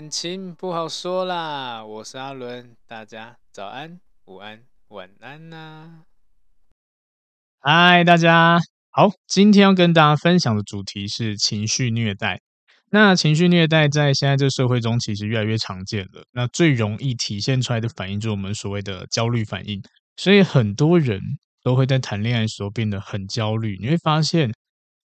感情不好说啦，我是阿伦，大家早安、午安、晚安呐、嗨，大家好，今天要跟大家分享的主题是情绪虐待。那情绪虐待在现在这个社会中其实越来越常见了。那最容易体现出来的反应就是我们所谓的焦虑反应，所以很多人都会在谈恋爱的时候变得很焦虑。你会发现。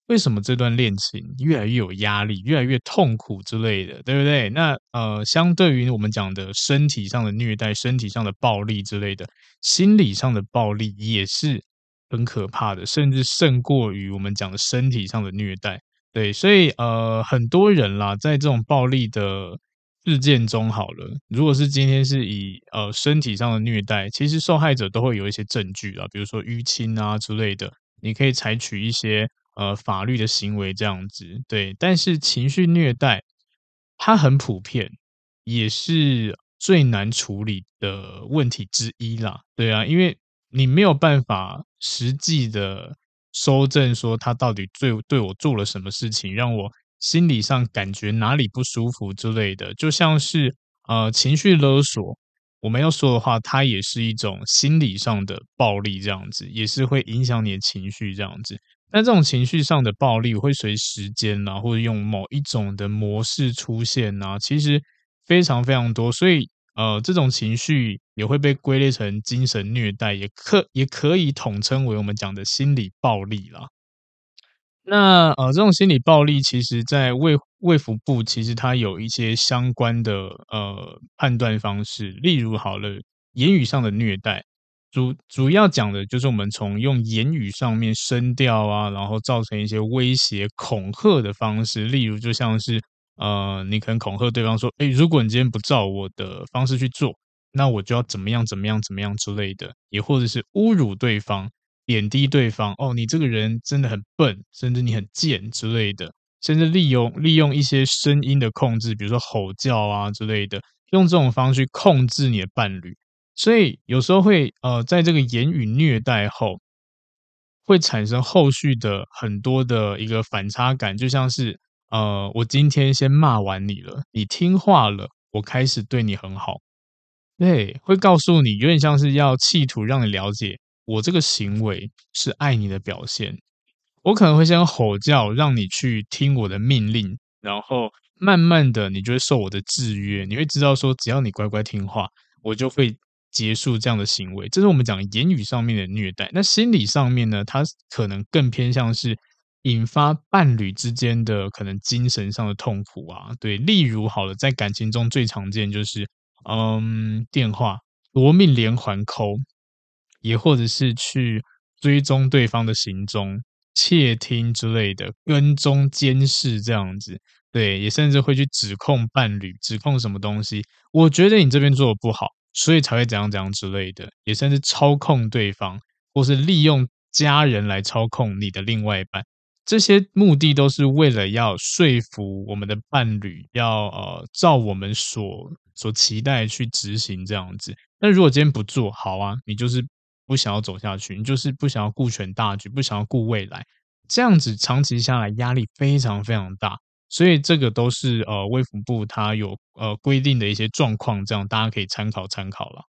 为什么这段恋情越来越有压力，越来越痛苦之类的，对不对？那呃，相对于我们讲的身体上的虐待、身体上的暴力之类的，心理上的暴力也是很可怕的，甚至胜过于我们讲的身体上的虐待。对，所以呃，很多人啦，在这种暴力的事件中，好了，如果是今天是以呃身体上的虐待，其实受害者都会有一些证据啦，比如说淤青啊之类的，你可以采取一些。呃，法律的行为这样子，对，但是情绪虐待它很普遍，也是最难处理的问题之一啦。对啊，因为你没有办法实际的收证，说他到底对对我做了什么事情，让我心理上感觉哪里不舒服之类的，就像是呃情绪勒索，我们要说的话，它也是一种心理上的暴力，这样子，也是会影响你的情绪这样子。那这种情绪上的暴力会随时间啊，或者用某一种的模式出现啊，其实非常非常多，所以呃，这种情绪也会被归类成精神虐待，也可也可以统称为我们讲的心理暴力啦。那呃，这种心理暴力，其实在卫卫福部，其实它有一些相关的呃判断方式，例如好了，言语上的虐待。主主要讲的就是我们从用言语上面声调啊，然后造成一些威胁、恐吓的方式，例如就像是呃，你可能恐吓对方说，诶，如果你今天不照我的方式去做，那我就要怎么样、怎么样、怎么样之类的，也或者是侮辱对方、贬低对方，哦，你这个人真的很笨，甚至你很贱之类的，甚至利用利用一些声音的控制，比如说吼叫啊之类的，用这种方式去控制你的伴侣。所以有时候会呃，在这个言语虐待后，会产生后续的很多的一个反差感，就像是呃，我今天先骂完你了，你听话了，我开始对你很好，对，会告诉你，有点像是要企图让你了解我这个行为是爱你的表现。我可能会先吼叫，让你去听我的命令，然后慢慢的，你就会受我的制约，你会知道说，只要你乖乖听话，我就会。结束这样的行为，这是我们讲言语上面的虐待。那心理上面呢？它可能更偏向是引发伴侣之间的可能精神上的痛苦啊。对，例如好了，在感情中最常见就是，嗯，电话夺命连环 call，也或者是去追踪对方的行踪、窃听之类的，跟踪监视这样子。对，也甚至会去指控伴侣，指控什么东西。我觉得你这边做的不好。所以才会怎样怎样之类的，也算是操控对方，或是利用家人来操控你的另外一半，这些目的都是为了要说服我们的伴侣要呃照我们所所期待去执行这样子。那如果今天不做好啊，你就是不想要走下去，你就是不想要顾全大局，不想要顾未来，这样子长期下来压力非常非常大。所以这个都是呃，卫福部它有呃规定的一些状况，这样大家可以参考参考了。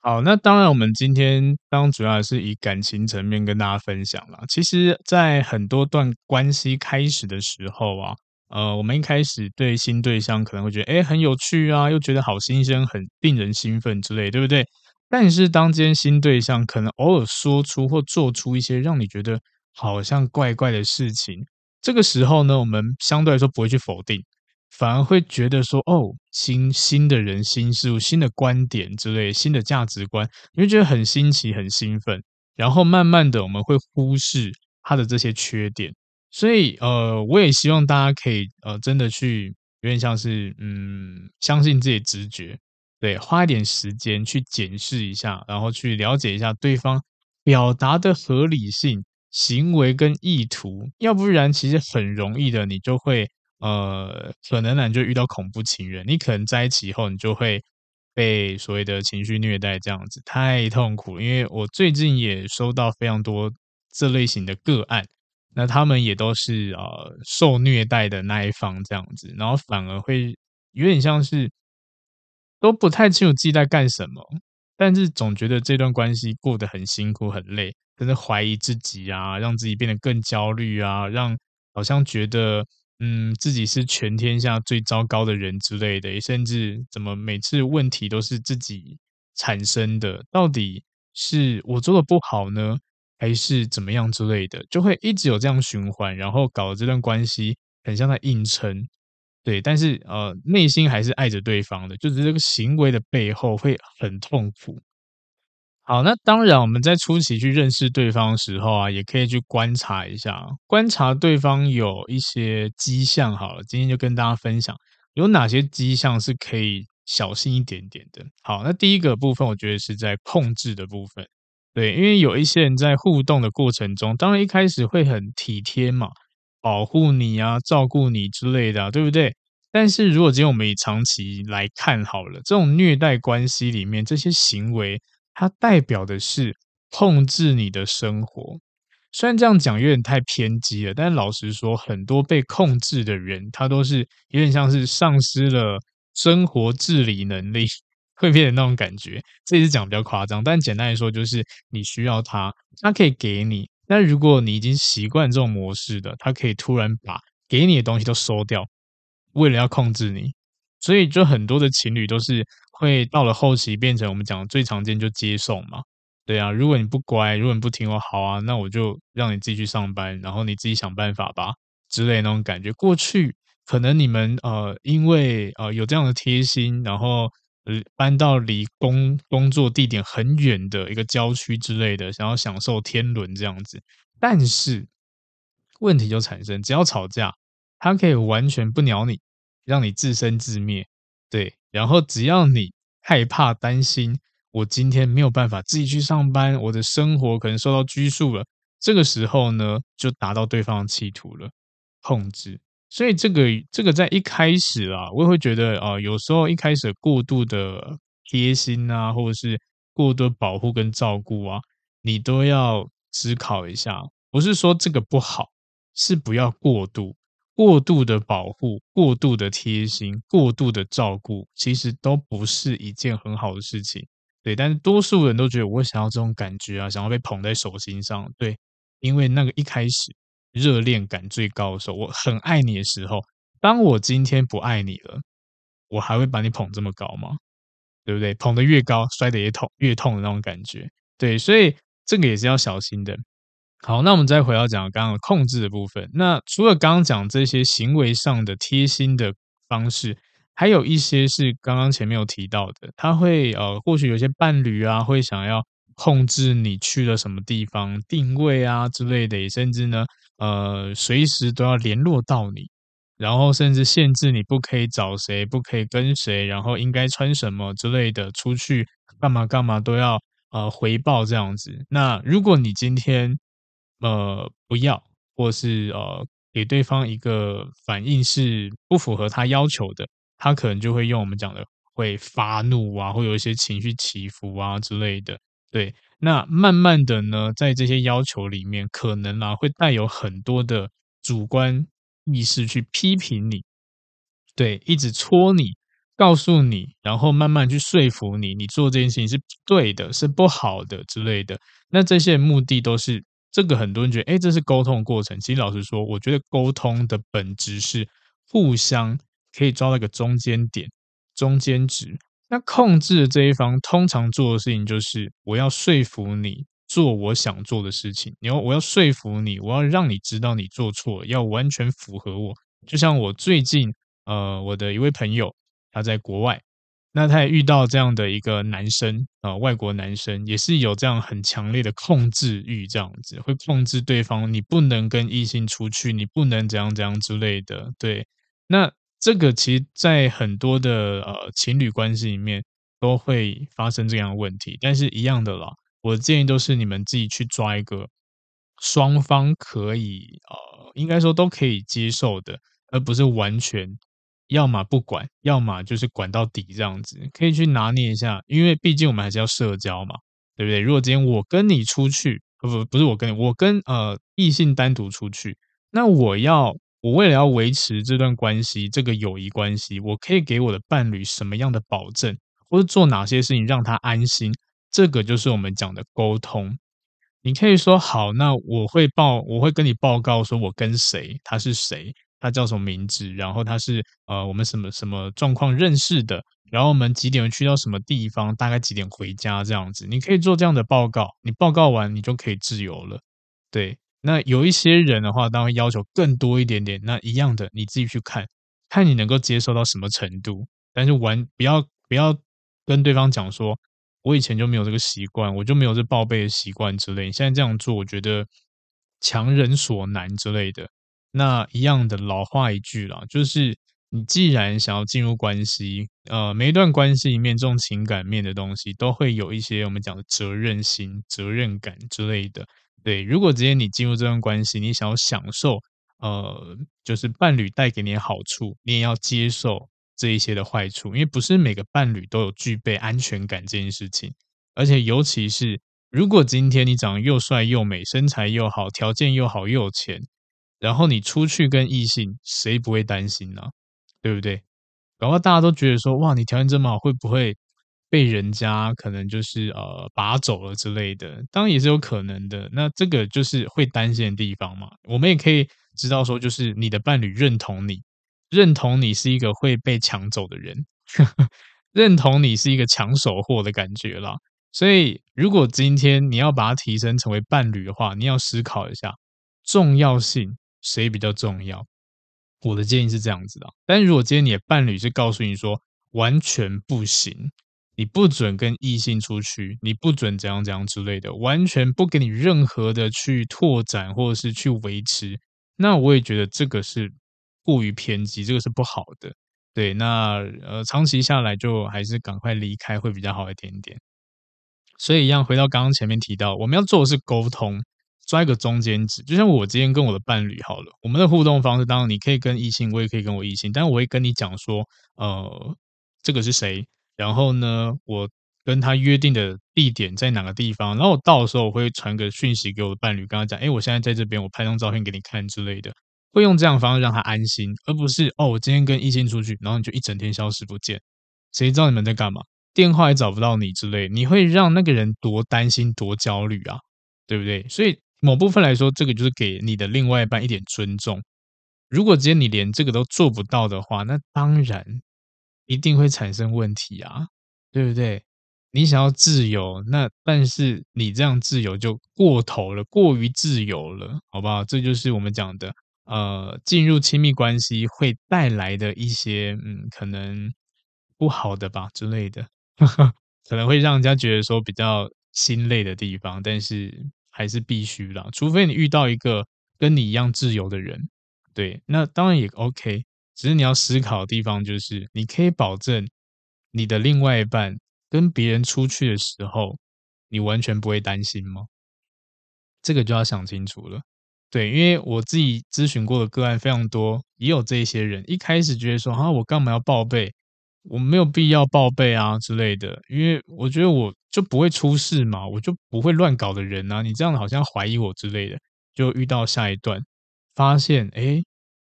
好，那当然，我们今天当主要是以感情层面跟大家分享了。其实，在很多段关系开始的时候啊，呃，我们一开始对新对象可能会觉得，哎，很有趣啊，又觉得好新鲜，很令人兴奋之类，对不对？但是，当今天新对象可能偶尔说出或做出一些让你觉得好像怪怪的事情，这个时候呢，我们相对来说不会去否定。反而会觉得说，哦，新新的人、新事物、新的观点之类、新的价值观，你会觉得很新奇、很兴奋。然后慢慢的，我们会忽视他的这些缺点。所以，呃，我也希望大家可以，呃，真的去有点像是，嗯，相信自己直觉，对，花一点时间去检视一下，然后去了解一下对方表达的合理性、行为跟意图。要不然，其实很容易的，你就会。呃，可能呢，你就遇到恐怖情人，你可能在一起以后，你就会被所谓的情绪虐待，这样子太痛苦。因为我最近也收到非常多这类型的个案，那他们也都是呃受虐待的那一方这样子，然后反而会有点像是都不太清楚自己在干什么，但是总觉得这段关系过得很辛苦很累，真的怀疑自己啊，让自己变得更焦虑啊，让好像觉得。嗯，自己是全天下最糟糕的人之类的，甚至怎么每次问题都是自己产生的，到底是我做的不好呢，还是怎么样之类的，就会一直有这样循环，然后搞得这段关系很像在硬撑，对，但是呃，内心还是爱着对方的，就是这个行为的背后会很痛苦。好，那当然，我们在初期去认识对方的时候啊，也可以去观察一下，观察对方有一些迹象。好了，今天就跟大家分享有哪些迹象是可以小心一点点的。好，那第一个部分，我觉得是在控制的部分。对，因为有一些人在互动的过程中，当然一开始会很体贴嘛，保护你啊，照顾你之类的，对不对？但是如果今天我们以长期来看好了，这种虐待关系里面这些行为。它代表的是控制你的生活，虽然这样讲有点太偏激了，但老实说，很多被控制的人，他都是有点像是丧失了生活自理能力，会变成那种感觉。这也是讲比较夸张，但简单来说，就是你需要他，他可以给你。但如果你已经习惯这种模式的，他可以突然把给你的东西都收掉，为了要控制你。所以，就很多的情侣都是。会到了后期变成我们讲的最常见就接送嘛，对啊，如果你不乖，如果你不听我好啊，那我就让你自己去上班，然后你自己想办法吧之类那种感觉。过去可能你们呃因为呃有这样的贴心，然后搬到离工工作地点很远的一个郊区之类的，想要享受天伦这样子，但是问题就产生，只要吵架，他可以完全不鸟你，让你自生自灭，对。然后只要你害怕、担心，我今天没有办法自己去上班，我的生活可能受到拘束了。这个时候呢，就达到对方的企图了，控制。所以这个这个在一开始啊，我也会觉得啊、有时候一开始过度的贴心啊，或者是过多保护跟照顾啊，你都要思考一下。不是说这个不好，是不要过度。过度的保护、过度的贴心、过度的照顾，其实都不是一件很好的事情。对，但是多数人都觉得我想要这种感觉啊，想要被捧在手心上。对，因为那个一开始热恋感最高的时候，我很爱你的时候，当我今天不爱你了，我还会把你捧这么高吗？对不对？捧得越高，摔得也痛，越痛的那种感觉。对，所以这个也是要小心的。好，那我们再回到讲刚刚控制的部分。那除了刚刚讲这些行为上的贴心的方式，还有一些是刚刚前面有提到的，他会呃，或许有些伴侣啊，会想要控制你去了什么地方、定位啊之类的，甚至呢，呃，随时都要联络到你，然后甚至限制你不可以找谁、不可以跟谁，然后应该穿什么之类的，出去干嘛干嘛都要呃回报这样子。那如果你今天呃，不要，或是呃，给对方一个反应是不符合他要求的，他可能就会用我们讲的会发怒啊，会有一些情绪起伏啊之类的。对，那慢慢的呢，在这些要求里面，可能啊会带有很多的主观意识去批评你，对，一直戳你，告诉你，然后慢慢去说服你，你做这件事情是对的，是不好的之类的。那这些目的都是这个，很多人觉得，哎，这是沟通的过程。其实老实说，我觉得沟通的本质是互相可以抓到一个中间点、中间值。那控制这一方通常做的事情就是，我要说服你做我想做的事情。你要，我要说服你，我要让你知道你做错，要完全符合我。就像我最近，呃，我的一位朋友。他在国外，那他也遇到这样的一个男生啊、呃，外国男生也是有这样很强烈的控制欲，这样子会控制对方，你不能跟异性出去，你不能怎样怎样之类的。对，那这个其实，在很多的呃情侣关系里面都会发生这样的问题，但是一样的啦，我建议都是你们自己去抓一个双方可以呃，应该说都可以接受的，而不是完全。要么不管，要么就是管到底这样子，可以去拿捏一下，因为毕竟我们还是要社交嘛，对不对？如果今天我跟你出去，不不是我跟你，我跟呃异性单独出去，那我要我为了要维持这段关系，这个友谊关系，我可以给我的伴侣什么样的保证，或者做哪些事情让他安心？这个就是我们讲的沟通。你可以说好，那我会报，我会跟你报告说我跟谁，他是谁。他叫什么名字？然后他是呃，我们什么什么状况认识的？然后我们几点去到什么地方？大概几点回家？这样子，你可以做这样的报告。你报告完，你就可以自由了。对，那有一些人的话，当然会要求更多一点点。那一样的，你自己去看，看你能够接受到什么程度。但是玩不要不要跟对方讲说，我以前就没有这个习惯，我就没有这报备的习惯之类。你现在这样做，我觉得强人所难之类的。那一样的老话一句啦，就是你既然想要进入关系，呃，每一段关系里面这种情感面的东西，都会有一些我们讲的责任心、责任感之类的。对，如果直接你进入这段关系，你想要享受，呃，就是伴侣带给你的好处，你也要接受这一些的坏处，因为不是每个伴侣都有具备安全感这件事情，而且尤其是如果今天你长得又帅又美，身材又好，条件又好又有钱。然后你出去跟异性，谁不会担心呢？对不对？然后大家都觉得说，哇，你条件这么好，会不会被人家可能就是呃拔走了之类的？当然也是有可能的。那这个就是会担心的地方嘛。我们也可以知道说，就是你的伴侣认同你，认同你是一个会被抢走的人，认同你是一个抢手货的感觉啦。所以，如果今天你要把它提升成为伴侣的话，你要思考一下重要性。谁比较重要？我的建议是这样子的。但如果今天你的伴侣是告诉你说完全不行，你不准跟异性出去，你不准怎样怎样之类的，完全不给你任何的去拓展或者是去维持，那我也觉得这个是过于偏激，这个是不好的。对，那呃，长期下来就还是赶快离开会比较好一点点。所以一样回到刚刚前面提到，我们要做的是沟通。抓一个中间值，就像我今天跟我的伴侣好了，我们的互动方式，当然你可以跟异性，我也可以跟我异性，但我会跟你讲说，呃，这个是谁，然后呢，我跟他约定的地点在哪个地方，然后我到的时候，我会传个讯息给我的伴侣，跟他讲，哎，我现在在这边，我拍张照片给你看之类的，会用这样的方式让他安心，而不是哦，我今天跟异性出去，然后你就一整天消失不见，谁知道你们在干嘛？电话也找不到你之类，你会让那个人多担心多焦虑啊，对不对？所以。某部分来说，这个就是给你的另外一半一点尊重。如果今天你连这个都做不到的话，那当然一定会产生问题啊，对不对？你想要自由，那但是你这样自由就过头了，过于自由了，好不好？这就是我们讲的，呃，进入亲密关系会带来的一些，嗯，可能不好的吧之类的，可能会让人家觉得说比较心累的地方，但是。还是必须啦，除非你遇到一个跟你一样自由的人，对，那当然也 OK。只是你要思考的地方就是，你可以保证你的另外一半跟别人出去的时候，你完全不会担心吗？这个就要想清楚了。对，因为我自己咨询过的个案非常多，也有这些人一开始觉得说，啊，我干嘛要报备？我没有必要报备啊之类的，因为我觉得我就不会出事嘛，我就不会乱搞的人啊。你这样好像怀疑我之类的，就遇到下一段，发现诶，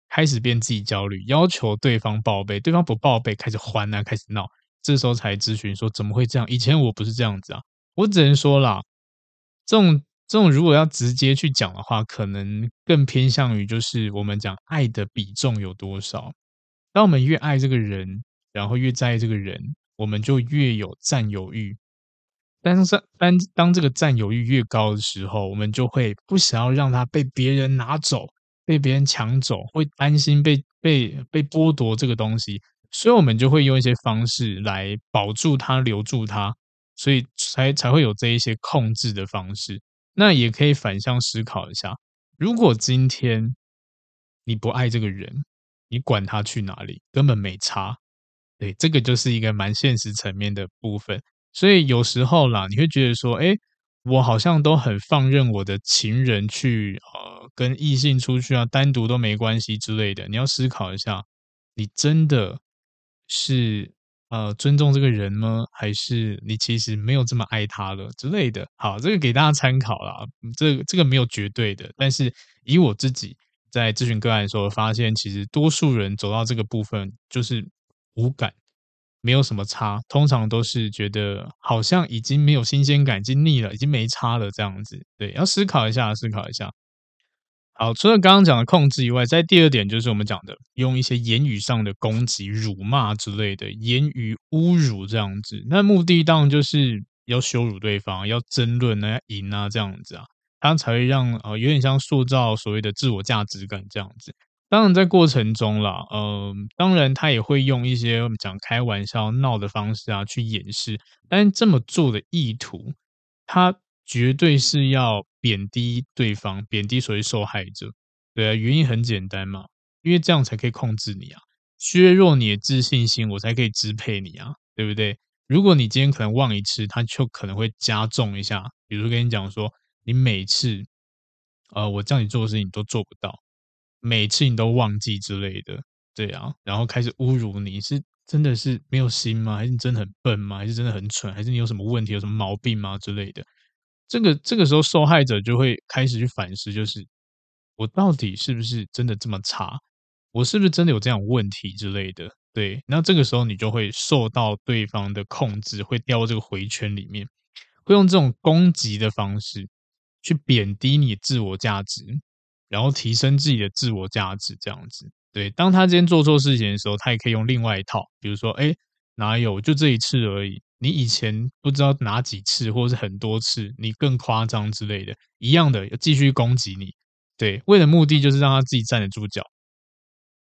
开始变自己焦虑，要求对方报备，对方不报备，开始还啊，开始闹，这时候才咨询说怎么会这样？以前我不是这样子啊，我只能说啦，这种这种如果要直接去讲的话，可能更偏向于就是我们讲爱的比重有多少。当我们越爱这个人，然后越在意这个人，我们就越有占有欲。但是当当这个占有欲越高的时候，我们就会不想要让他被别人拿走。被别人抢走，会担心被被被剥夺这个东西，所以我们就会用一些方式来保住它、留住它，所以才才会有这一些控制的方式。那也可以反向思考一下，如果今天你不爱这个人，你管他去哪里，根本没差。对，这个就是一个蛮现实层面的部分。所以有时候啦，你会觉得说，哎。我好像都很放任我的情人去呃跟异性出去啊，单独都没关系之类的。你要思考一下，你真的是呃尊重这个人吗？还是你其实没有这么爱他了之类的？好，这个给大家参考啦。这个、这个没有绝对的，但是以我自己在咨询个案的时候，发现其实多数人走到这个部分就是无感。没有什么差，通常都是觉得好像已经没有新鲜感，已经腻了，已经没差了这样子。对，要思考一下，思考一下。好，除了刚刚讲的控制以外，在第二点就是我们讲的用一些言语上的攻击、辱骂之类的言语侮辱这样子。那目的当然就是要羞辱对方，要争论啊，要赢啊这样子啊，他才会让呃有点像塑造所谓的自我价值感这样子。当然，在过程中啦，嗯、呃，当然他也会用一些我们讲开玩笑、闹的方式啊去掩饰，但这么做的意图，他绝对是要贬低对方，贬低所谓受害者。对啊，原因很简单嘛，因为这样才可以控制你啊，削弱你的自信心，我才可以支配你啊，对不对？如果你今天可能忘一次，他就可能会加重一下，比如跟你讲说，你每次，呃，我叫你做的事情你都做不到。每次你都忘记之类的，对啊，然后开始侮辱你，是真的是没有心吗？还是你真的很笨吗？还是真的很蠢？还是你有什么问题、有什么毛病吗？之类的，这个这个时候受害者就会开始去反思，就是我到底是不是真的这么差？我是不是真的有这样问题之类的？对，那这个时候你就会受到对方的控制，会掉这个回圈里面，会用这种攻击的方式去贬低你自我价值。然后提升自己的自我价值，这样子。对，当他今天做错事情的时候，他也可以用另外一套，比如说，哎，哪有，就这一次而已。你以前不知道哪几次，或是很多次，你更夸张之类的，一样的，继续攻击你。对，为了目的就是让他自己站得住脚，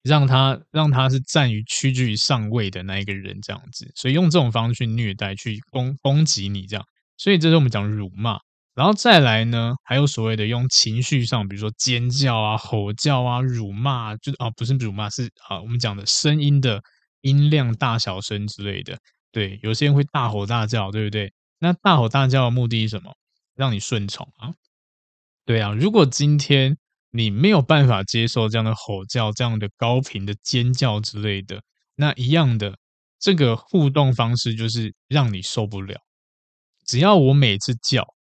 让他让他是站于屈居于上位的那一个人，这样子。所以用这种方式去虐待，去攻攻击你，这样。所以这是我们讲辱骂。然后再来呢，还有所谓的用情绪上，比如说尖叫啊、吼叫啊、辱骂，就啊，不是辱骂，是啊，我们讲的声音的音量大小声之类的。对，有些人会大吼大叫，对不对？那大吼大叫的目的是什么？让你顺从啊。对啊，如果今天你没有办法接受这样的吼叫、这样的高频的尖叫之类的，那一样的这个互动方式就是让你受不了。只要我每次叫。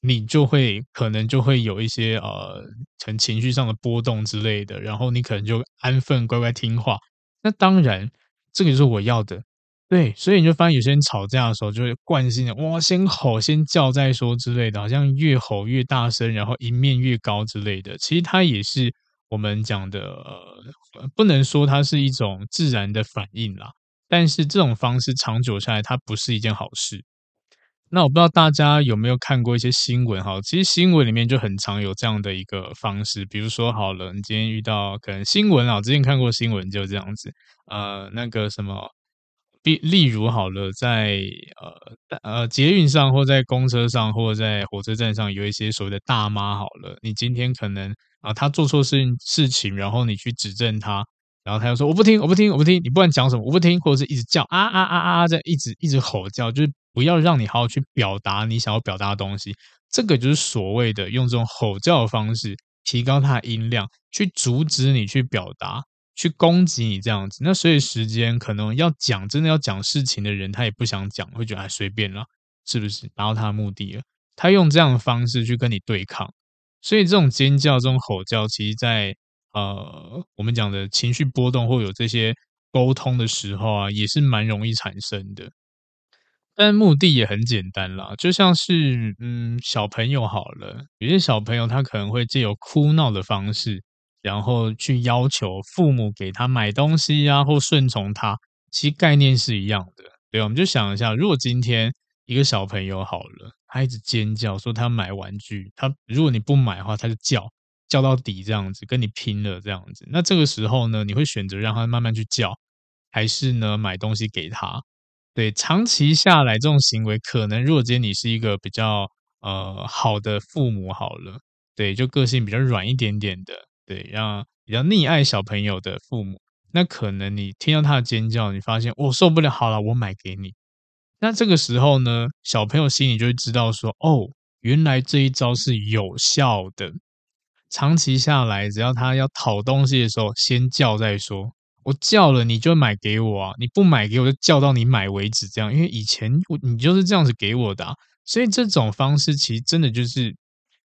你就会可能就会有一些呃，成情绪上的波动之类的，然后你可能就安分乖乖听话。那当然，这个就是我要的，对。所以你就发现有些人吵架的时候，就会惯性的哇，先吼先叫再说之类的，好像越吼越大声，然后音面越高之类的。其实它也是我们讲的，呃，不能说它是一种自然的反应啦，但是这种方式长久下来，它不是一件好事。那我不知道大家有没有看过一些新闻哈，其实新闻里面就很常有这样的一个方式，比如说好了，你今天遇到可能新闻啊，之前看过新闻就这样子，呃，那个什么，例例如好了，在呃呃捷运上或在公车上或在火车站上有一些所谓的大妈好了，你今天可能啊她做错事事情，然后你去指正她，然后她又说我不听我不听我不听，你不管讲什么我不听，或者是一直叫啊啊啊啊在一直一直吼叫，就是。不要让你好好去表达你想要表达的东西，这个就是所谓的用这种吼叫的方式提高它的音量，去阻止你去表达，去攻击你这样子。那所以时间可能要讲真的要讲事情的人，他也不想讲，会觉得还随便啦，是不是达到他的目的了？他用这样的方式去跟你对抗，所以这种尖叫、这种吼叫，其实在呃，我们讲的情绪波动或有这些沟通的时候啊，也是蛮容易产生的。但目的也很简单啦，就像是嗯，小朋友好了，有些小朋友他可能会借由哭闹的方式，然后去要求父母给他买东西呀、啊，或顺从他，其实概念是一样的。对，我们就想一下，如果今天一个小朋友好了，他一直尖叫说他买玩具，他如果你不买的话，他就叫叫到底这样子，跟你拼了这样子。那这个时候呢，你会选择让他慢慢去叫，还是呢买东西给他？对，长期下来这种行为，可能如果今天你是一个比较呃好的父母好了，对，就个性比较软一点点的，对，让比较溺爱小朋友的父母，那可能你听到他的尖叫，你发现我、哦、受不了，好了，我买给你。那这个时候呢，小朋友心里就会知道说，哦，原来这一招是有效的。长期下来，只要他要讨东西的时候，先叫再说。我叫了，你就买给我啊！你不买给我，就叫到你买为止。这样，因为以前我你就是这样子给我的啊，所以这种方式其实真的就是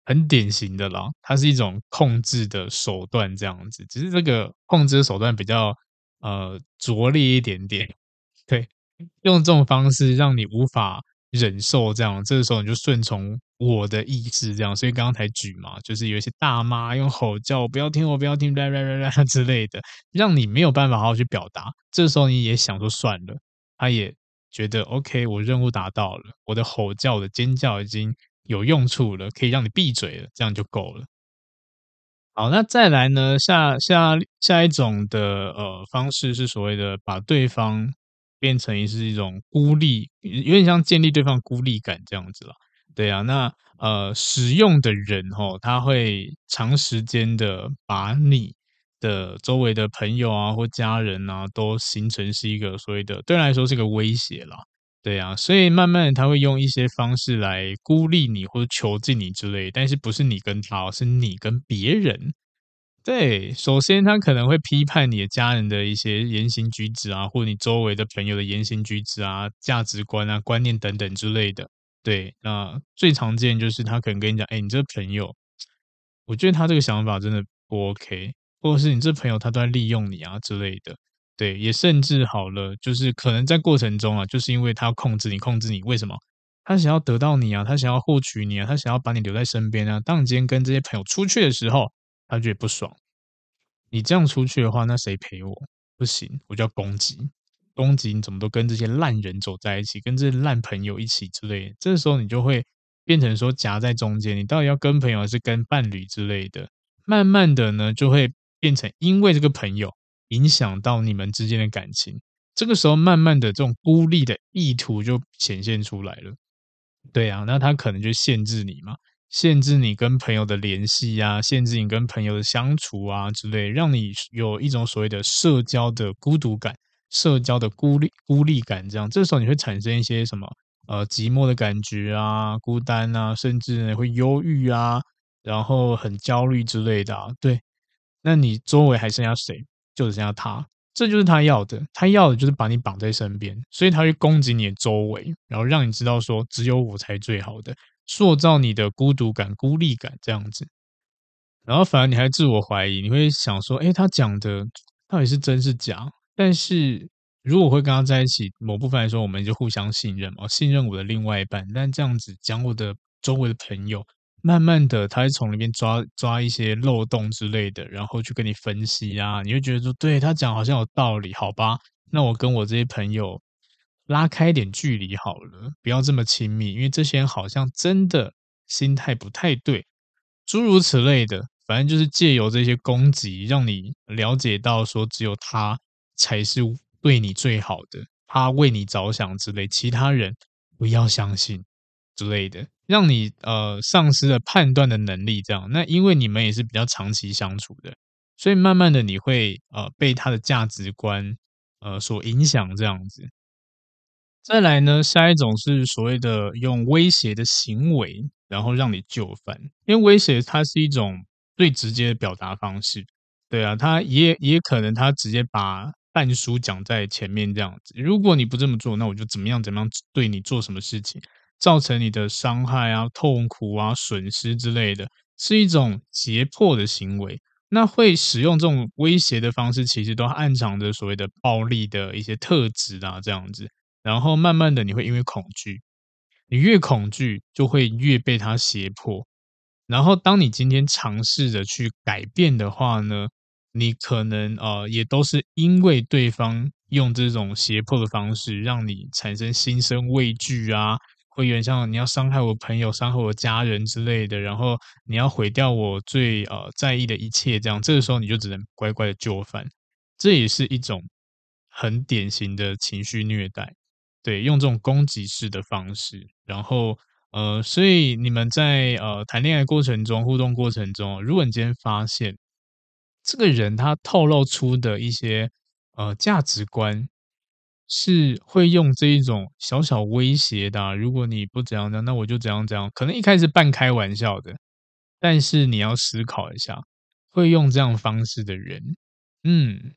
很典型的啦。它是一种控制的手段，这样子，只是这个控制的手段比较呃拙劣一点点。对，用这种方式让你无法忍受这样，这个时候你就顺从。我的意志这样，所以刚刚才举嘛，就是有一些大妈用吼叫，不要听我，不要听，啦啦啦啦之类的，让你没有办法好好去表达。这时候你也想说算了，他也觉得 OK，我任务达到了，我的吼叫、的尖叫已经有用处了，可以让你闭嘴了，这样就够了。好，那再来呢，下下下一种的呃方式是所谓的把对方变成是一种孤立，有点像建立对方孤立感这样子了。对啊，那呃，使用的人哦，他会长时间的把你的周围的朋友啊或家人啊，都形成是一个所谓的对他来说是个威胁啦。对啊，所以慢慢他会用一些方式来孤立你或者囚禁你之类，但是不是你跟他，是你跟别人。对，首先他可能会批判你的家人的一些言行举止啊，或你周围的朋友的言行举止啊、价值观啊、观念等等之类的。对，那最常见就是他可能跟你讲，哎，你这朋友，我觉得他这个想法真的不 OK，或者是你这朋友他都在利用你啊之类的。对，也甚至好了，就是可能在过程中啊，就是因为他要控制你，控制你，为什么？他想要得到你啊，他想要获取你啊，他想要把你留在身边啊。当你今天跟这些朋友出去的时候，他觉得不爽。你这样出去的话，那谁陪我？不行，我就要攻击。攻击你怎么都跟这些烂人走在一起，跟这些烂朋友一起之类的，这时候你就会变成说夹在中间，你到底要跟朋友还是跟伴侣之类的？慢慢的呢，就会变成因为这个朋友影响到你们之间的感情，这个时候慢慢的这种孤立的意图就显现出来了。对啊，那他可能就限制你嘛，限制你跟朋友的联系啊，限制你跟朋友的相处啊之类，让你有一种所谓的社交的孤独感。社交的孤立孤立感，这样，这时候你会产生一些什么？呃，寂寞的感觉啊，孤单啊，甚至会忧郁啊，然后很焦虑之类的。对，那你周围还剩下谁？就只剩下他，这就是他要的。他要的就是把你绑在身边，所以他会攻击你的周围，然后让你知道说只有我才最好的，塑造你的孤独感、孤立感这样子。然后反而你还自我怀疑，你会想说：诶，他讲的到底是真是假？但是，如果会跟他在一起，某部分来说，我们就互相信任嘛，信任我的另外一半。但这样子讲我的周围的朋友，慢慢的，他会从里面抓抓一些漏洞之类的，然后去跟你分析啊，你会觉得说，对，他讲好像有道理，好吧？那我跟我这些朋友拉开一点距离好了，不要这么亲密，因为这些人好像真的心态不太对，诸如此类的，反正就是借由这些攻击，让你了解到说，只有他。才是对你最好的，他为你着想之类，其他人不要相信之类的，让你呃丧失了判断的能力。这样，那因为你们也是比较长期相处的，所以慢慢的你会呃被他的价值观呃所影响。这样子，再来呢，下一种是所谓的用威胁的行为，然后让你就范，因为威胁它是一种最直接的表达方式。对啊，他也也可能他直接把。半书讲在前面这样子，如果你不这么做，那我就怎么样怎么样对你做什么事情，造成你的伤害啊、痛苦啊、损失之类的，是一种胁迫的行为。那会使用这种威胁的方式，其实都暗藏着所谓的暴力的一些特质啊，这样子。然后慢慢的，你会因为恐惧，你越恐惧，就会越被他胁迫。然后，当你今天尝试着去改变的话呢，你可能呃，也都是因为对方用这种胁迫的方式，让你产生心生畏惧啊。会有点像你要伤害我朋友、伤害我家人之类的，然后你要毁掉我最呃在意的一切，这样这个时候你就只能乖乖的就范，这也是一种很典型的情绪虐待，对，用这种攻击式的方式，然后呃，所以你们在呃谈恋爱过程中、互动过程中，如果你今天发现这个人他透露出的一些呃价值观。是会用这一种小小威胁的，如果你不怎样怎样，那我就怎样怎样。可能一开始半开玩笑的，但是你要思考一下，会用这样方式的人，嗯，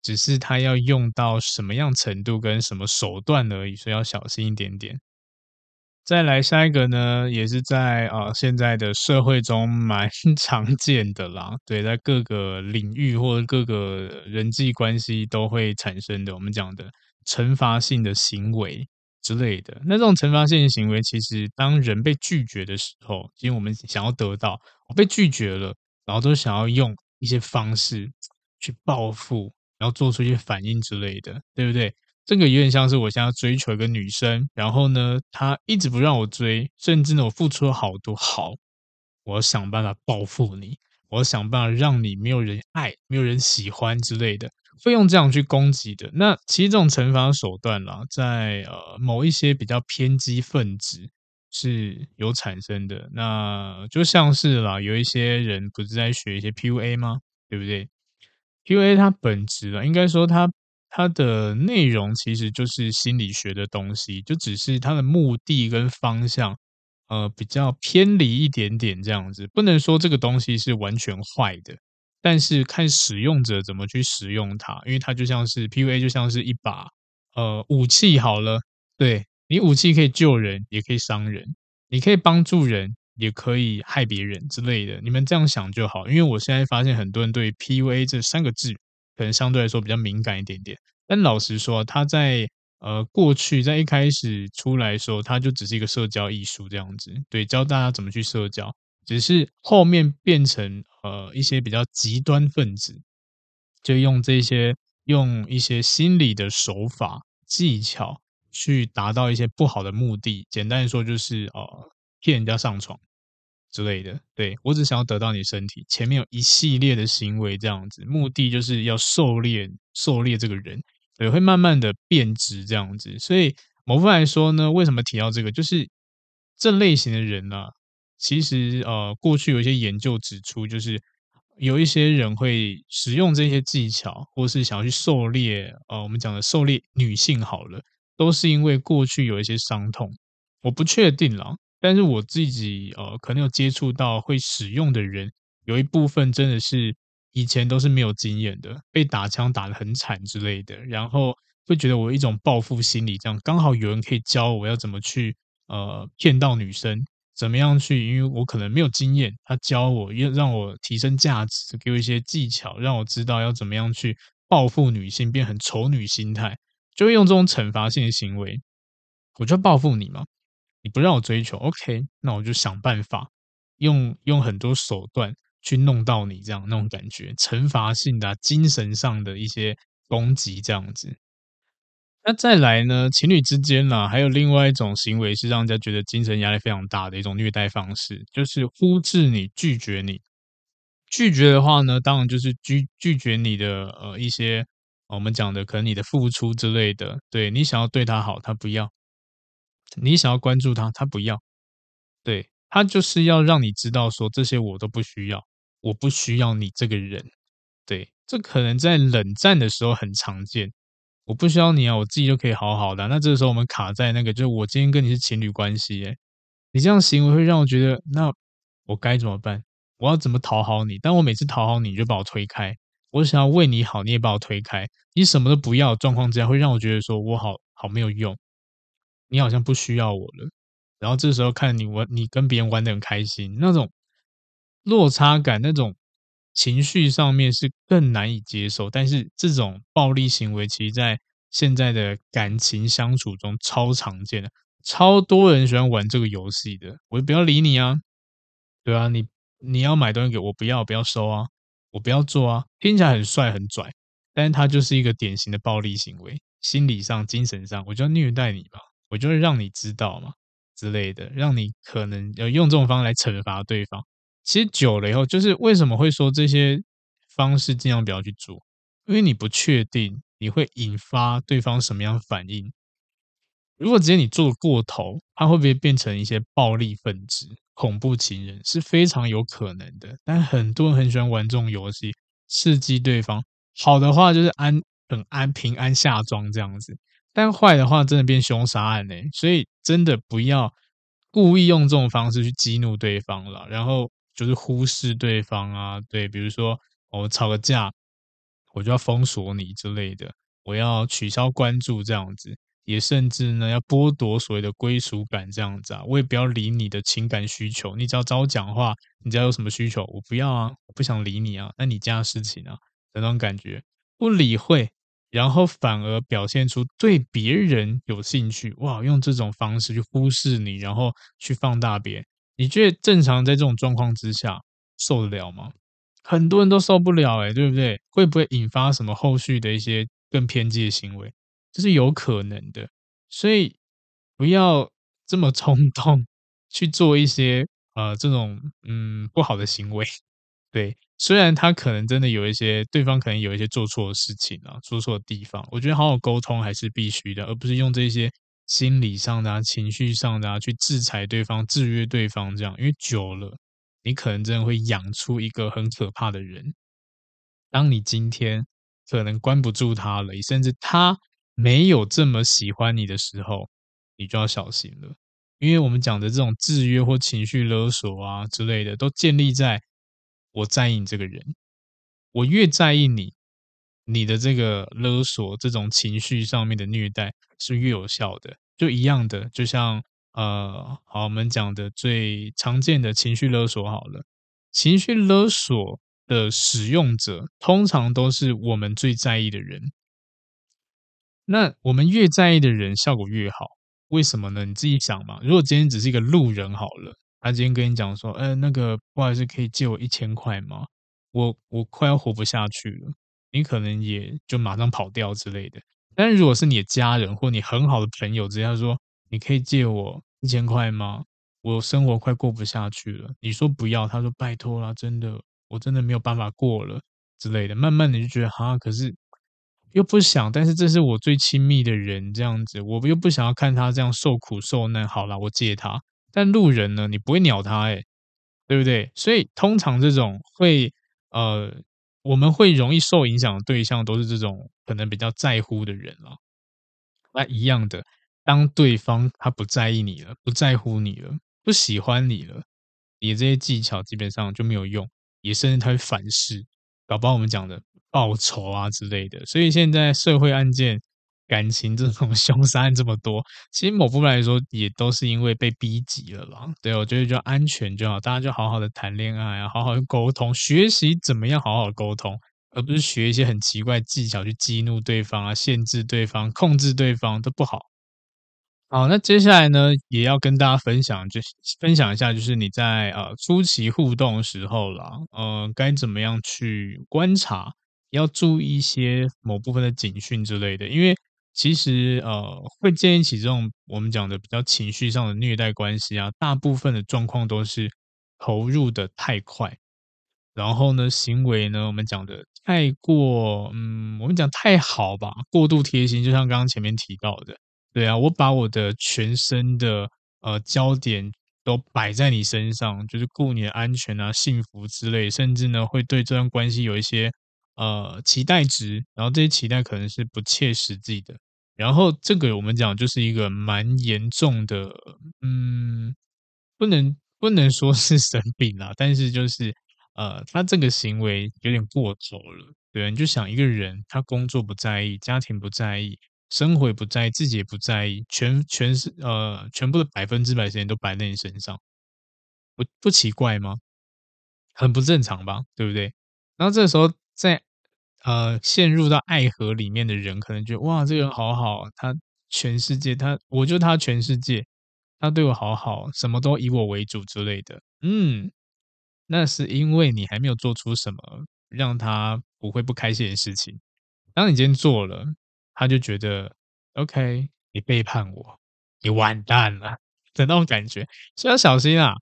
只是他要用到什么样程度跟什么手段而已，所以要小心一点点。再来下一个呢，也是在啊、现在的社会中蛮 常见的啦，对，在各个领域或者各个人际关系都会产生的，我们讲的。惩罚性的行为之类的，那这种惩罚性的行为，其实当人被拒绝的时候，因为我们想要得到，我被拒绝了，然后都想要用一些方式去报复，然后做出一些反应之类的，对不对？这个有点像是我现在追求一个女生，然后呢，她一直不让我追，甚至呢，我付出了好多，好，我要想办法报复你，我要想办法让你没有人爱，没有人喜欢之类的。会用这样去攻击的，那其实这种惩罚手段啦，在呃某一些比较偏激分子是有产生的。那就像是啦，有一些人不是在学一些 PUA 吗？对不对？PUA 它本质啊，应该说它它的内容其实就是心理学的东西，就只是它的目的跟方向呃比较偏离一点点这样子，不能说这个东西是完全坏的。但是看使用者怎么去使用它，因为它就像是 PUA，就像是一把呃武器好了。对，你武器可以救人，也可以伤人；你可以帮助人，也可以害别人之类的。你们这样想就好。因为我现在发现很多人对 PUA 这三个字可能相对来说比较敏感一点点。但老实说，他在呃过去在一开始出来的时候，他就只是一个社交艺术这样子，对，教大家怎么去社交。只是后面变成呃一些比较极端分子，就用这些用一些心理的手法技巧去达到一些不好的目的。简单说就是呃骗人家上床之类的。对，我只想要得到你身体，前面有一系列的行为这样子，目的就是要狩猎狩猎这个人，对，会慢慢的变质这样子。所以某部分来说呢，为什么提到这个，就是这类型的人呢、啊？其实，呃，过去有一些研究指出，就是有一些人会使用这些技巧，或是想要去狩猎，呃，我们讲的狩猎女性好了，都是因为过去有一些伤痛。我不确定啦，但是我自己，呃，可能有接触到会使用的人，有一部分真的是以前都是没有经验的，被打枪打得很惨之类的，然后会觉得我一种报复心理，这样刚好有人可以教我要怎么去，呃，骗到女生。怎么样去？因为我可能没有经验，他教我，又让我提升价值，给我一些技巧，让我知道要怎么样去报复女性，变很丑女心态，就会用这种惩罚性的行为，我就报复你嘛。你不让我追求，OK，那我就想办法用用很多手段去弄到你，这样那种感觉，惩罚性的、精神上的一些攻击，这样子。那再来呢？情侣之间呢、还有另外一种行为是让人家觉得精神压力非常大的一种虐待方式，就是忽视你、拒绝你。拒绝的话呢，当然就是拒拒绝你的呃一些我们讲的可能你的付出之类的。对，你想要对他好，他不要；你想要关注他，他不要。对，他就是要让你知道说，这些我都不需要，我不需要你这个人。对，这可能在冷战的时候很常见。我不需要你啊，我自己就可以好好的。那这个时候我们卡在那个，就是我今天跟你是情侣关系，诶，你这样行为会让我觉得，那我该怎么办？我要怎么讨好你？但我每次讨好你，你就把我推开。我想要为你好，你也把我推开。你什么都不要状况之下，会让我觉得说我好好没有用。你好像不需要我了。然后这时候看你玩，你跟别人玩得很开心，那种落差感，那种情绪上面是更难以接受。但是这种暴力行为，其实在现在的感情相处中超常见的，超多人喜欢玩这个游戏的。我就不要理你啊，对啊，你你要买东西给我，不要不要收啊，我不要做啊，听起来很帅很拽，但是它就是一个典型的暴力行为，心理上、精神上，我就要虐待你吧，我就会让你知道嘛。之类的，让你可能要用这种方式来惩罚对方。其实久了以后，就是为什么会说这些方式尽量不要去做，因为你不确定你会引发对方什么样的反应。如果直接你做过头，他会不会变成一些暴力分子、恐怖情人，是非常有可能的。但很多人很喜欢玩这种游戏，刺激对方。好的话就是安很安平安下庄这样子。但坏的话，真的变凶杀案呢，所以真的不要故意用这种方式去激怒对方了，然后就是忽视对方啊，对，比如说我吵个架，我就要封锁你之类的，我要取消关注这样子，也甚至呢要剥夺所谓的归属感这样子啊，我也不要理你的情感需求，你只要找我讲话，你只要有什么需求，我不要啊，我不想理你啊，那你家的事情啊，那种感觉不理会。然后反而表现出对别人有兴趣，哇！用这种方式去忽视你，然后去放大别人，你觉得正常在这种状况之下受得了吗？很多人都受不了，诶，对不对？会不会引发什么后续的一些更偏激的行为？这是有可能的，所以不要这么冲动 去做一些呃这种嗯不好的行为，对。虽然他可能真的有一些，对方可能有一些做错的事情啊，做错的地方，我觉得好好沟通还是必须的，而不是用这些心理上的啊、情绪上的啊去制裁对方、制约对方这样，因为久了，你可能真的会养出一个很可怕的人。当你今天可能关不住他了，甚至他没有这么喜欢你的时候，你就要小心了，因为我们讲的这种制约或情绪勒索啊之类的，都建立在。我在意你这个人，我越在意你，你的这个勒索、这种情绪上面的虐待是越有效的。就一样的，就像呃，好，我们讲的最常见的情绪勒索好了，情绪勒索的使用者通常都是我们最在意的人。那我们越在意的人，效果越好。为什么呢？你自己想嘛。如果今天只是一个路人好了。他今天跟你讲说，呃，那个不好意思，可以借我一千块吗？我我快要活不下去了，你可能也就马上跑掉之类的。但是如果是你的家人或你很好的朋友，直接说，你可以借我一千块吗？我生活快过不下去了。你说不要，他说拜托啦，真的，我真的没有办法过了之类的。慢慢的就觉得哈，可是又不想，但是这是我最亲密的人，这样子，我又不想要看他这样受苦受难。好啦，我借他。但路人呢，你不会鸟他哎，对不对？所以通常这种会呃，我们会容易受影响的对象，都是这种可能比较在乎的人了。那一样的，当对方他不在意你了，不在乎你了，不喜欢你了，你的这些技巧基本上就没有用，也甚至他会反噬，搞不好我们讲的报仇啊之类的。所以现在社会案件。感情这种 凶杀案这么多，其实某部分来说也都是因为被逼急了啦。对，我觉得就安全就好，大家就好好的谈恋爱啊，好好的沟通，学习怎么样好好沟通，而不是学一些很奇怪技巧去激怒对方啊，限制对方、控制对方都不好。好，那接下来呢，也要跟大家分享，就分享一下，就是你在呃初期互动的时候啦，呃，该怎么样去观察，要注意一些某部分的警讯之类的，因为。其实，呃，会建立起这种我们讲的比较情绪上的虐待关系啊，大部分的状况都是投入的太快，然后呢，行为呢，我们讲的太过，嗯，我们讲太好吧，过度贴心，就像刚刚前面提到的，对啊，我把我的全身的呃焦点都摆在你身上，就是顾你的安全啊、幸福之类，甚至呢，会对这段关系有一些呃期待值，然后这些期待可能是不切实际的。然后这个我们讲就是一个蛮严重的，嗯，不能不能说是 生病啦，但是就是呃，他这个行为有点过头了，对，你就想一个人，他工作不在意，家庭不在意，生活也不在意，自己也不在意，全全是呃，全部的百分之百时间都摆在你身上，不不奇怪吗？很不正常吧，对不对？然后这时候在呃陷入到爱河里面的人，可能觉得哇，这个人好好，他全世界他，我就他全世界，他对我好好，什么都以我为主之类的。嗯，那是因为你还没有做出什么让他不会不开心的事情。当你今天做了，他就觉得 OK，你背叛我，你完蛋了 的那种感觉，所以要小心啊。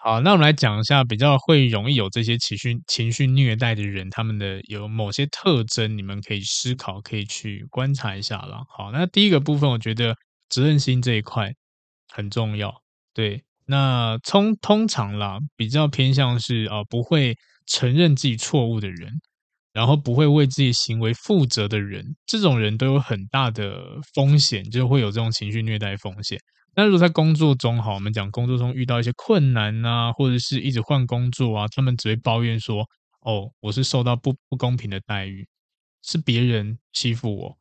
好，那我们来讲一下比较会容易有这些情绪情绪虐待的人，他们的有某些特征，你们可以思考，可以去观察一下了。好，那第一个部分，我觉得责任心这一块很重要。对，那通通常啦，比较偏向是啊、呃，不会承认自己错误的人，然后不会为自己行为负责的人，这种人都有很大的风险，就会有这种情绪虐待风险。那如果在工作中，哈，我们讲工作中遇到一些困难啊，或者是一直换工作啊，他们只会抱怨说：“哦，我是受到不不公平的待遇，是别人欺负我，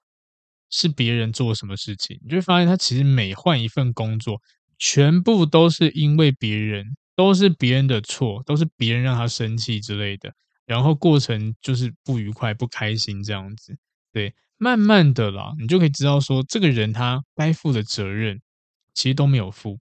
是别人做什么事情。”你就会发现，他其实每换一份工作，全部都是因为别人，都是别人的错，都是别人让他生气之类的，然后过程就是不愉快、不开心这样子。对，慢慢的啦，你就可以知道说，这个人他该负的责任。其实都没有负，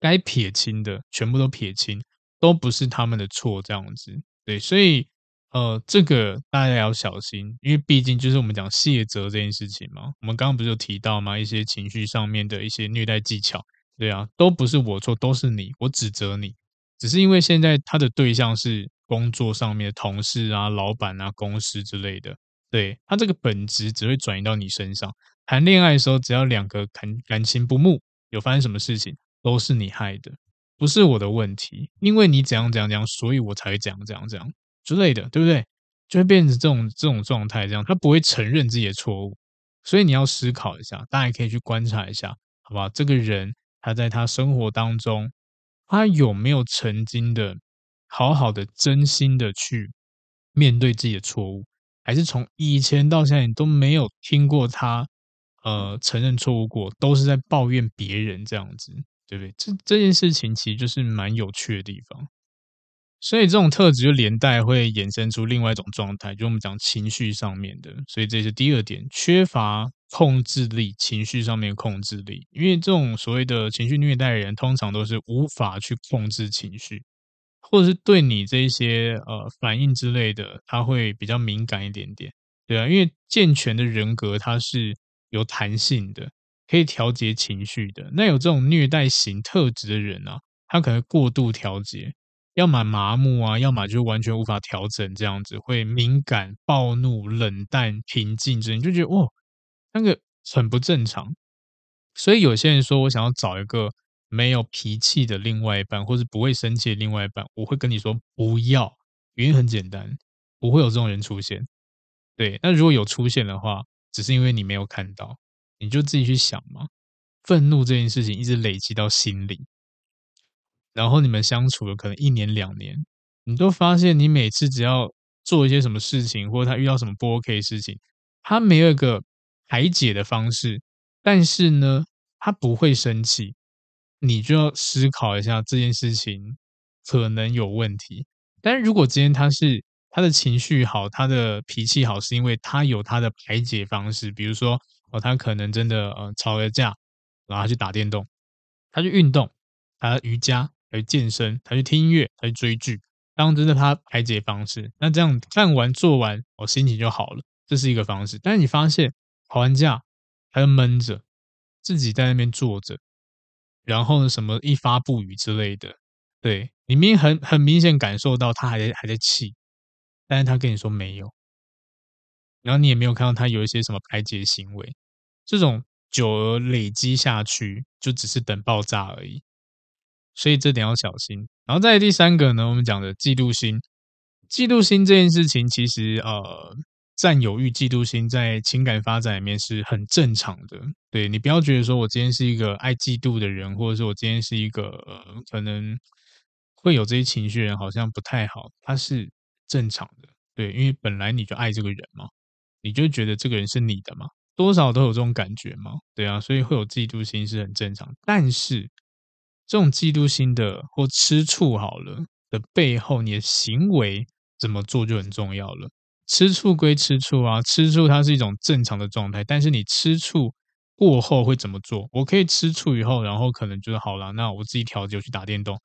该撇清的全部都撇清，都不是他们的错，这样子。对，所以呃，这个大家要小心，因为毕竟就是我们讲卸责这件事情嘛。我们刚刚不是有提到吗？一些情绪上面的一些虐待技巧，对啊，都不是我错，都是你，我指责你，只是因为现在他的对象是工作上面的同事啊、老板啊、公司之类的，对，他这个本质只会转移到你身上。谈恋爱的时候，只要两个感感情不睦。有发生什么事情都是你害的，不是我的问题，因为你怎样怎样怎样，所以我才会怎样怎样怎样之类的，对不对？就会变成这种这种状态，这样他不会承认自己的错误，所以你要思考一下，大家可以去观察一下，好吧？这个人他在他生活当中，他有没有曾经的好好的、真心的去面对自己的错误，还是从以前到现在你都没有听过他？呃，承认错误过，都是在抱怨别人这样子，对不对？这这件事情其实就是蛮有趣的地方，所以这种特质就连带会衍生出另外一种状态，就我们讲情绪上面的。所以这是第二点，缺乏控制力，情绪上面控制力。因为这种所谓的情绪虐待的人，通常都是无法去控制情绪，或者是对你这些呃反应之类的，他会比较敏感一点点，对啊，因为健全的人格，它是。有弹性的，可以调节情绪的。那有这种虐待型特质的人啊，他可能过度调节，要么麻木啊，要么就完全无法调整，这样子会敏感、暴怒、冷淡、平静之类，你就觉得哦，那个很不正常。所以有些人说我想要找一个没有脾气的另外一半，或是不会生气的另外一半，我会跟你说不要，原因很简单，不会有这种人出现。对，那如果有出现的话，只是因为你没有看到，你就自己去想嘛。愤怒这件事情一直累积到心里，然后你们相处了可能一年两年，你都发现你每次只要做一些什么事情，或者他遇到什么不 OK 的事情，他没有一个排解的方式，但是呢，他不会生气，你就要思考一下这件事情可能有问题。但是如果今天他是，他的情绪好，他的脾气好，是因为他有他的排解方式。比如说，哦，他可能真的呃吵了架，然后他去打电动，他去运动，他瑜伽，他去健身，他去听音乐，他去追剧，当真的他排解方式。那这样干完做完，我、哦、心情就好了，这是一个方式。但是你发现吵完架，他就闷着，自己在那边坐着，然后，什么一发不语之类的，对，里面很很明显感受到他还在还在气。但是他跟你说没有，然后你也没有看到他有一些什么排解行为，这种久而累积下去，就只是等爆炸而已。所以这点要小心。然后再第三个呢，我们讲的嫉妒心，嫉妒心这件事情，其实呃，占有欲、嫉妒心在情感发展里面是很正常的。对，你不要觉得说我今天是一个爱嫉妒的人，或者说我今天是一个呃，可能会有这些情绪人，好像不太好。他是。正常的，对，因为本来你就爱这个人嘛，你就觉得这个人是你的嘛，多少都有这种感觉嘛，对啊，所以会有嫉妒心是很正常。但是这种嫉妒心的或吃醋好了的背后，你的行为怎么做就很重要了。吃醋归吃醋啊，吃醋它是一种正常的状态，但是你吃醋过后会怎么做？我可以吃醋以后，然后可能就是好了，那我自己调节去打电动。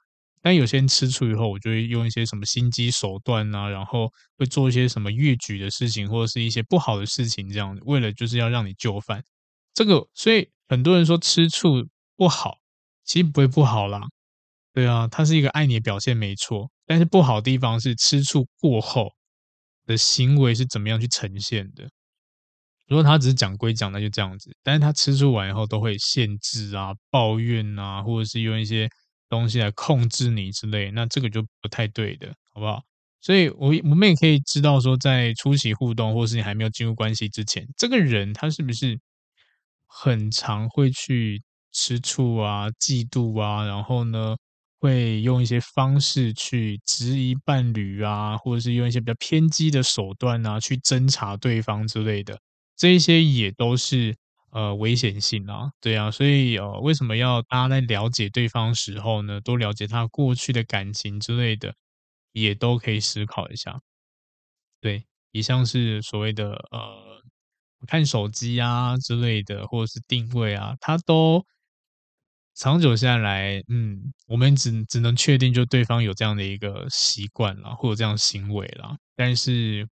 但有些人吃醋以后，我就会用一些什么心机手段啊，然后会做一些什么越矩的事情，或者是一些不好的事情，这样为了就是要让你就范。这个，所以很多人说吃醋不好，其实不会不好啦。对啊，它是一个爱你的表现，没错。但是不好的地方是吃醋过后的行为是怎么样去呈现的。如果他只是讲归讲，那就这样子。但是他吃醋完以后，都会限制啊、抱怨啊，或者是用一些。东西来控制你之类，那这个就不太对的，好不好？所以，我我们也可以知道说，在初期互动，或是你还没有进入关系之前，这个人他是不是很常会去吃醋啊、嫉妒啊，然后呢，会用一些方式去质疑伴侣啊，或者是用一些比较偏激的手段啊，去侦查对方之类的，这一些也都是。呃，危险性啊，对啊，所以呃，为什么要大家在了解对方时候呢，多了解他过去的感情之类的，也都可以思考一下。对，以上是所谓的呃，看手机啊之类的，或者是定位啊，他都长久下来，嗯，我们只只能确定就对方有这样的一个习惯啦，或者这样行为啦。但是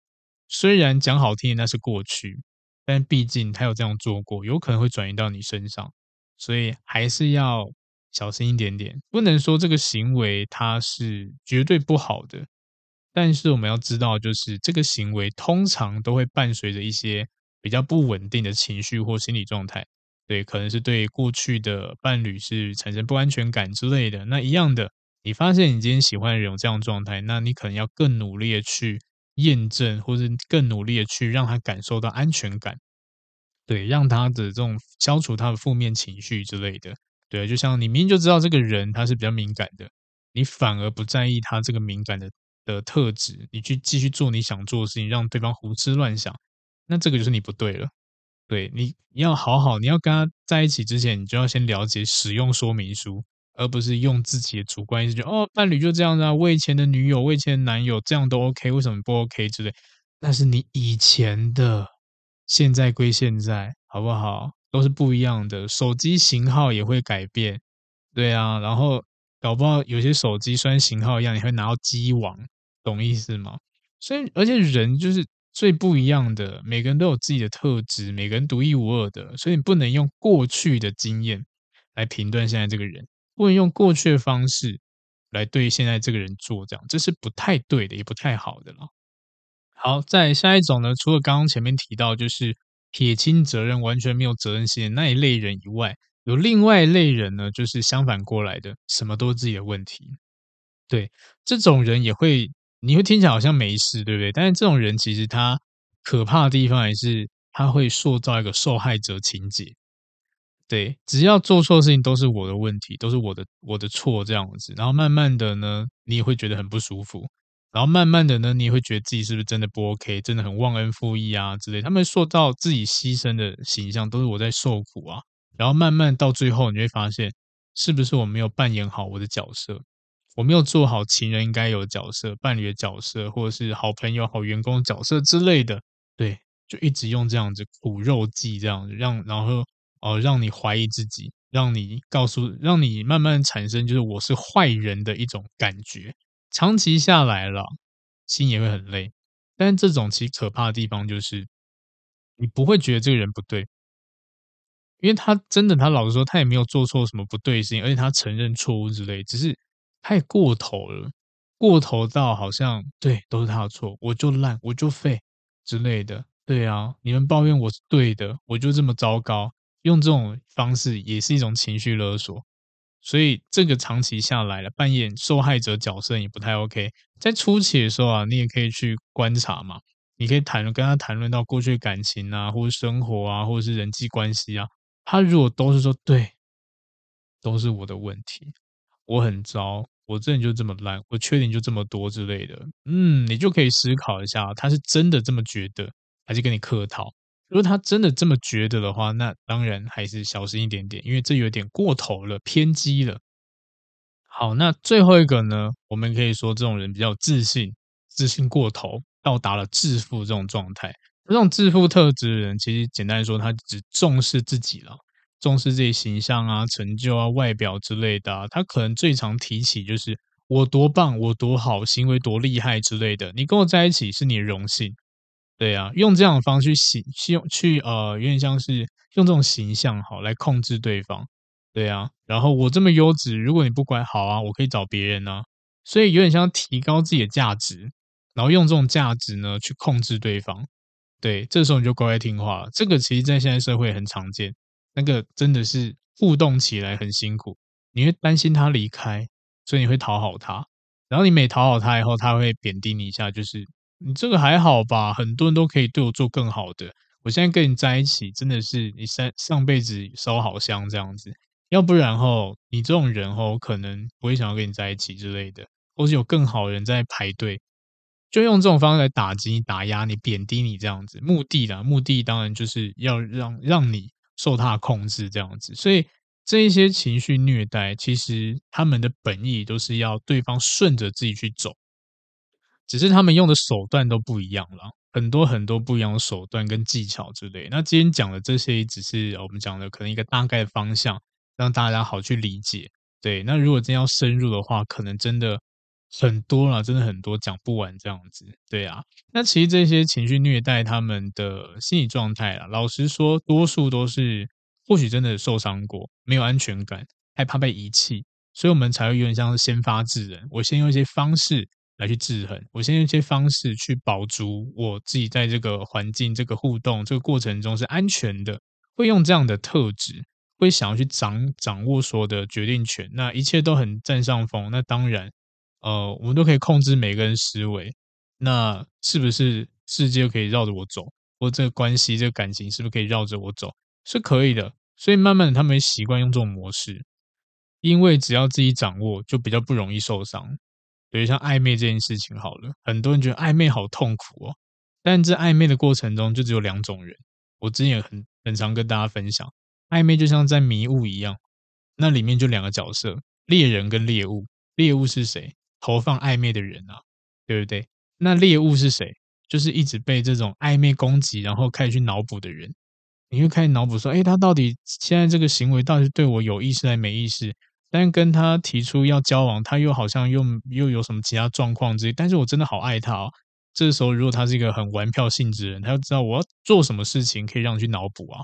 虽然讲好听，那是过去。但毕竟他有这样做过，有可能会转移到你身上，所以还是要小心一点点。不能说这个行为它是绝对不好的，但是我们要知道，就是这个行为通常都会伴随着一些比较不稳定的情绪或心理状态。对，可能是对过去的伴侣是产生不安全感之类的。那一样的，你发现你今天喜欢的人有这样状态，那你可能要更努力的去。验证，或是更努力的去让他感受到安全感，对，让他的这种消除他的负面情绪之类的，对，就像你明明就知道这个人他是比较敏感的，你反而不在意他这个敏感的的特质，你去继续做你想做的事情，让对方胡思乱想，那这个就是你不对了，对，你你要好好，你要跟他在一起之前，你就要先了解使用说明书。而不是用自己的主观意识，就哦，伴侣就这样子啊，我以前的女友、我以前的男友这样都 OK，为什么不 OK 之类？但是你以前的，现在归现在，好不好？都是不一样的，手机型号也会改变，对啊，然后搞不好有些手机虽然型号一样，你会拿到机王，懂意思吗？所以，而且人就是最不一样的，每个人都有自己的特质，每个人独一无二的，所以你不能用过去的经验来评断现在这个人。不能用过去的方式来对现在这个人做这样，这是不太对的，也不太好的了。好，再下一种呢，除了刚刚前面提到就是撇清责任、完全没有责任心的那一类人以外，有另外一类人呢，就是相反过来的，什么都是自己的问题。对，这种人也会，你会听起来好像没事，对不对？但是这种人其实他可怕的地方还是他会塑造一个受害者情节。对，只要做错事情都是我的问题，都是我的我的错这样子。然后慢慢的呢，你也会觉得很不舒服。然后慢慢的呢，你也会觉得自己是不是真的不 OK，真的很忘恩负义啊之类。他们塑造自己牺牲的形象，都是我在受苦啊。然后慢慢到最后，你会发现，是不是我没有扮演好我的角色？我没有做好情人应该有的角色、伴侣的角色，或者是好朋友、好员工角色之类的。对，就一直用这样子苦肉计，这样子让然后。哦，让你怀疑自己，让你告诉，让你慢慢产生就是我是坏人的一种感觉，长期下来了，心也会很累。但这种其实可怕的地方就是，你不会觉得这个人不对，因为他真的，他老实说，他也没有做错什么不对的事情，而且他承认错误之类，只是太过头了，过头到好像对都是他的错，我就烂，我就废之类的。对啊，你们抱怨我是对的，我就这么糟糕。用这种方式也是一种情绪勒索，所以这个长期下来了，扮演受害者角色也不太 OK。在初期的时候啊，你也可以去观察嘛，你可以谈跟他谈论到过去感情啊，或者生活啊，或者是人际关系啊。他如果都是说对，都是我的问题，我很糟，我这人就这么烂，我缺点就这么多之类的，嗯，你就可以思考一下，他是真的这么觉得，还是跟你客套？如果他真的这么觉得的话，那当然还是小心一点点，因为这有点过头了，偏激了。好，那最后一个呢，我们可以说这种人比较自信，自信过头，到达了自负这种状态。这种自负特质的人，其实简单说，他只重视自己了，重视自己形象啊、成就啊、外表之类的啊。他可能最常提起就是我多棒、我多好、行为多厉害之类的。你跟我在一起是你的荣幸，对啊，用这样的方式去形用去呃，有点像是用这种形象好来控制对方，对啊。然后我这么优质，如果你不乖，好啊，我可以找别人啊。所以有点像提高自己的价值，然后用这种价值呢去控制对方。对，这时候你就乖乖听话了。这个其实，在现在社会很常见。那个真的是互动起来很辛苦，你会担心他离开，所以你会讨好他。然后你每讨好他以后，他会贬低你一下，就是你这个还好吧？很多人都可以对我做更好的。我现在跟你在一起，真的是你上上辈子烧好香这样子。要不然后，你这种人后，可能不会想要跟你在一起之类的，或是有更好的人在排队。就用这种方式来打击、打压你、贬低你这样子，目的啦，目的当然就是要让让你受他控制这样子。所以这一些情绪虐待，其实他们的本意都是要对方顺着自己去走，只是他们用的手段都不一样了，很多很多不一样的手段跟技巧之类。那今天讲的这些，只是我们讲的可能一个大概的方向，让大家好去理解。对，那如果真要深入的话，可能真的。很多了，真的很多，讲不完这样子。对啊，那其实这些情绪虐待他们的心理状态啊，老实说，多数都是或许真的受伤过，没有安全感，害怕被遗弃，所以我们才会有点像是先发制人。我先用一些方式来去制衡，我先用一些方式去保足我自己在这个环境、这个互动、这个过程中是安全的。会用这样的特质，会想要去掌掌握所有的决定权，那一切都很占上风。那当然。呃，我们都可以控制每个人思维，那是不是世界可以绕着我走？或这个关系、这个感情是不是可以绕着我走？是可以的。所以慢慢的，他们习惯用这种模式，因为只要自己掌握，就比较不容易受伤。比如像暧昧这件事情好了，很多人觉得暧昧好痛苦哦，但这暧昧的过程中就只有两种人。我之前也很很常跟大家分享，暧昧就像在迷雾一样，那里面就两个角色：猎人跟猎物。猎物是谁？投放暧昧的人啊，对不对？那猎物是谁？就是一直被这种暧昧攻击，然后开始去脑补的人。你会开始脑补说：“哎，他到底现在这个行为到底对我有意思还是没意思？”但跟他提出要交往，他又好像又又有什么其他状况之类。但是我真的好爱他哦。这时候，如果他是一个很玩票性质的人，他就知道我要做什么事情可以让你去脑补啊，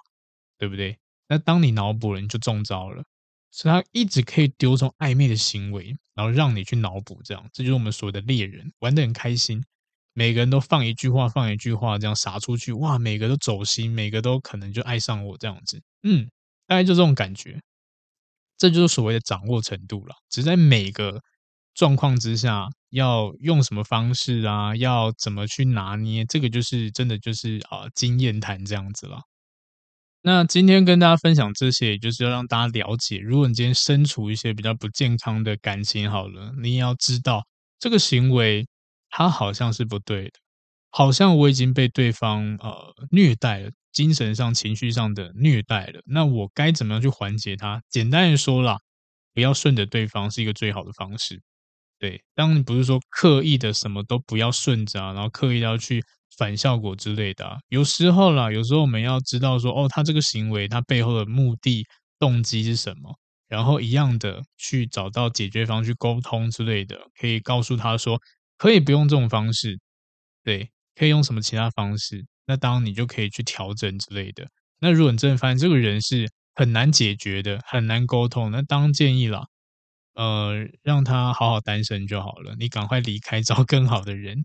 对不对？那当你脑补了，你就中招了。所以他一直可以丢这种暧昧的行为，然后让你去脑补，这样，这就是我们所谓的猎人，玩得很开心。每个人都放一句话，放一句话，这样撒出去，哇，每个都走心，每个都可能就爱上我这样子。嗯，大概就这种感觉。这就是所谓的掌握程度了。只在每个状况之下，要用什么方式啊，要怎么去拿捏，这个就是真的就是啊，经验谈这样子了。那今天跟大家分享这些，也就是要让大家了解，如果你今天身处一些比较不健康的感情，好了，你也要知道这个行为它好像是不对的，好像我已经被对方呃虐待了，精神上、情绪上的虐待了。那我该怎么样去缓解它？简单的说啦，不要顺着对方是一个最好的方式。对，当你不是说刻意的什么都不要顺着啊，然后刻意要去。反效果之类的，有时候啦，有时候我们要知道说，哦，他这个行为他背后的目的动机是什么，然后一样的去找到解决方去沟通之类的，可以告诉他说，可以不用这种方式，对，可以用什么其他方式，那当你就可以去调整之类的。那如果你真的发现这个人是很难解决的，很难沟通，那当建议啦，呃，让他好好单身就好了，你赶快离开，找更好的人。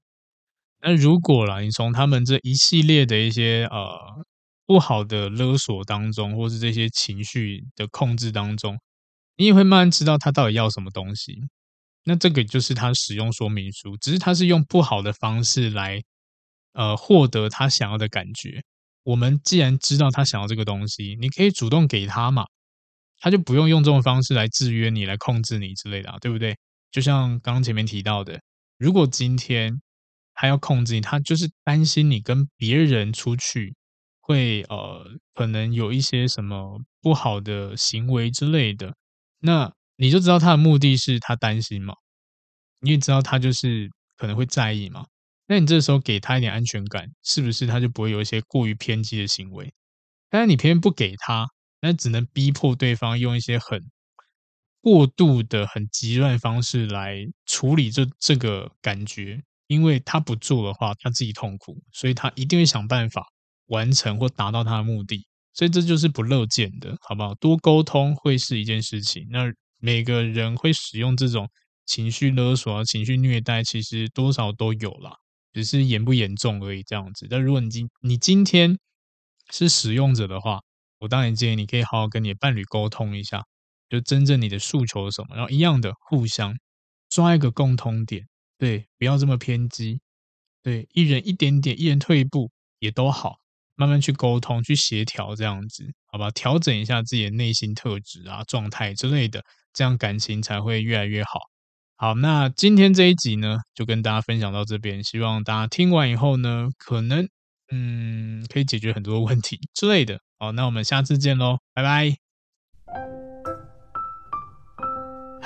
那如果啦，你从他们这一系列的一些呃不好的勒索当中，或是这些情绪的控制当中，你也会慢慢知道他到底要什么东西。那这个就是他使用说明书，只是他是用不好的方式来呃获得他想要的感觉。我们既然知道他想要这个东西，你可以主动给他嘛，他就不用用这种方式来制约你、来控制你之类的，对不对？就像刚刚前面提到的，如果今天。他要控制你，他就是担心你跟别人出去会呃，可能有一些什么不好的行为之类的。那你就知道他的目的是他担心嘛，你也知道他就是可能会在意嘛。那你这时候给他一点安全感，是不是他就不会有一些过于偏激的行为？但是你偏偏不给他，那只能逼迫对方用一些很过度的、很极端的方式来处理这这个感觉，因为他不做的话，他自己痛苦，所以他一定会想办法完成或达到他的目的。所以这就是不乐见的，好不好？多沟通会是一件事情。那每个人会使用这种情绪勒索啊、情绪虐待，其实多少都有啦，只是严不严重而已。这样子。但如果你今你今天是使用者的话，我当然建议你可以好好跟你的伴侣沟通一下，就真正你的诉求是什么，然后一样的互相抓一个共通点，对，不要这么偏激，对，一人一点点，一人退一步也都好。慢慢去沟通，去协调，这样子，好吧？调整一下自己的内心特质啊、状态之类的，这样感情才会越来越好。好，那今天这一集呢，就跟大家分享到这边。希望大家听完以后呢，可能嗯，可以解决很多问题之类的。好，那我们下次见喽，拜拜。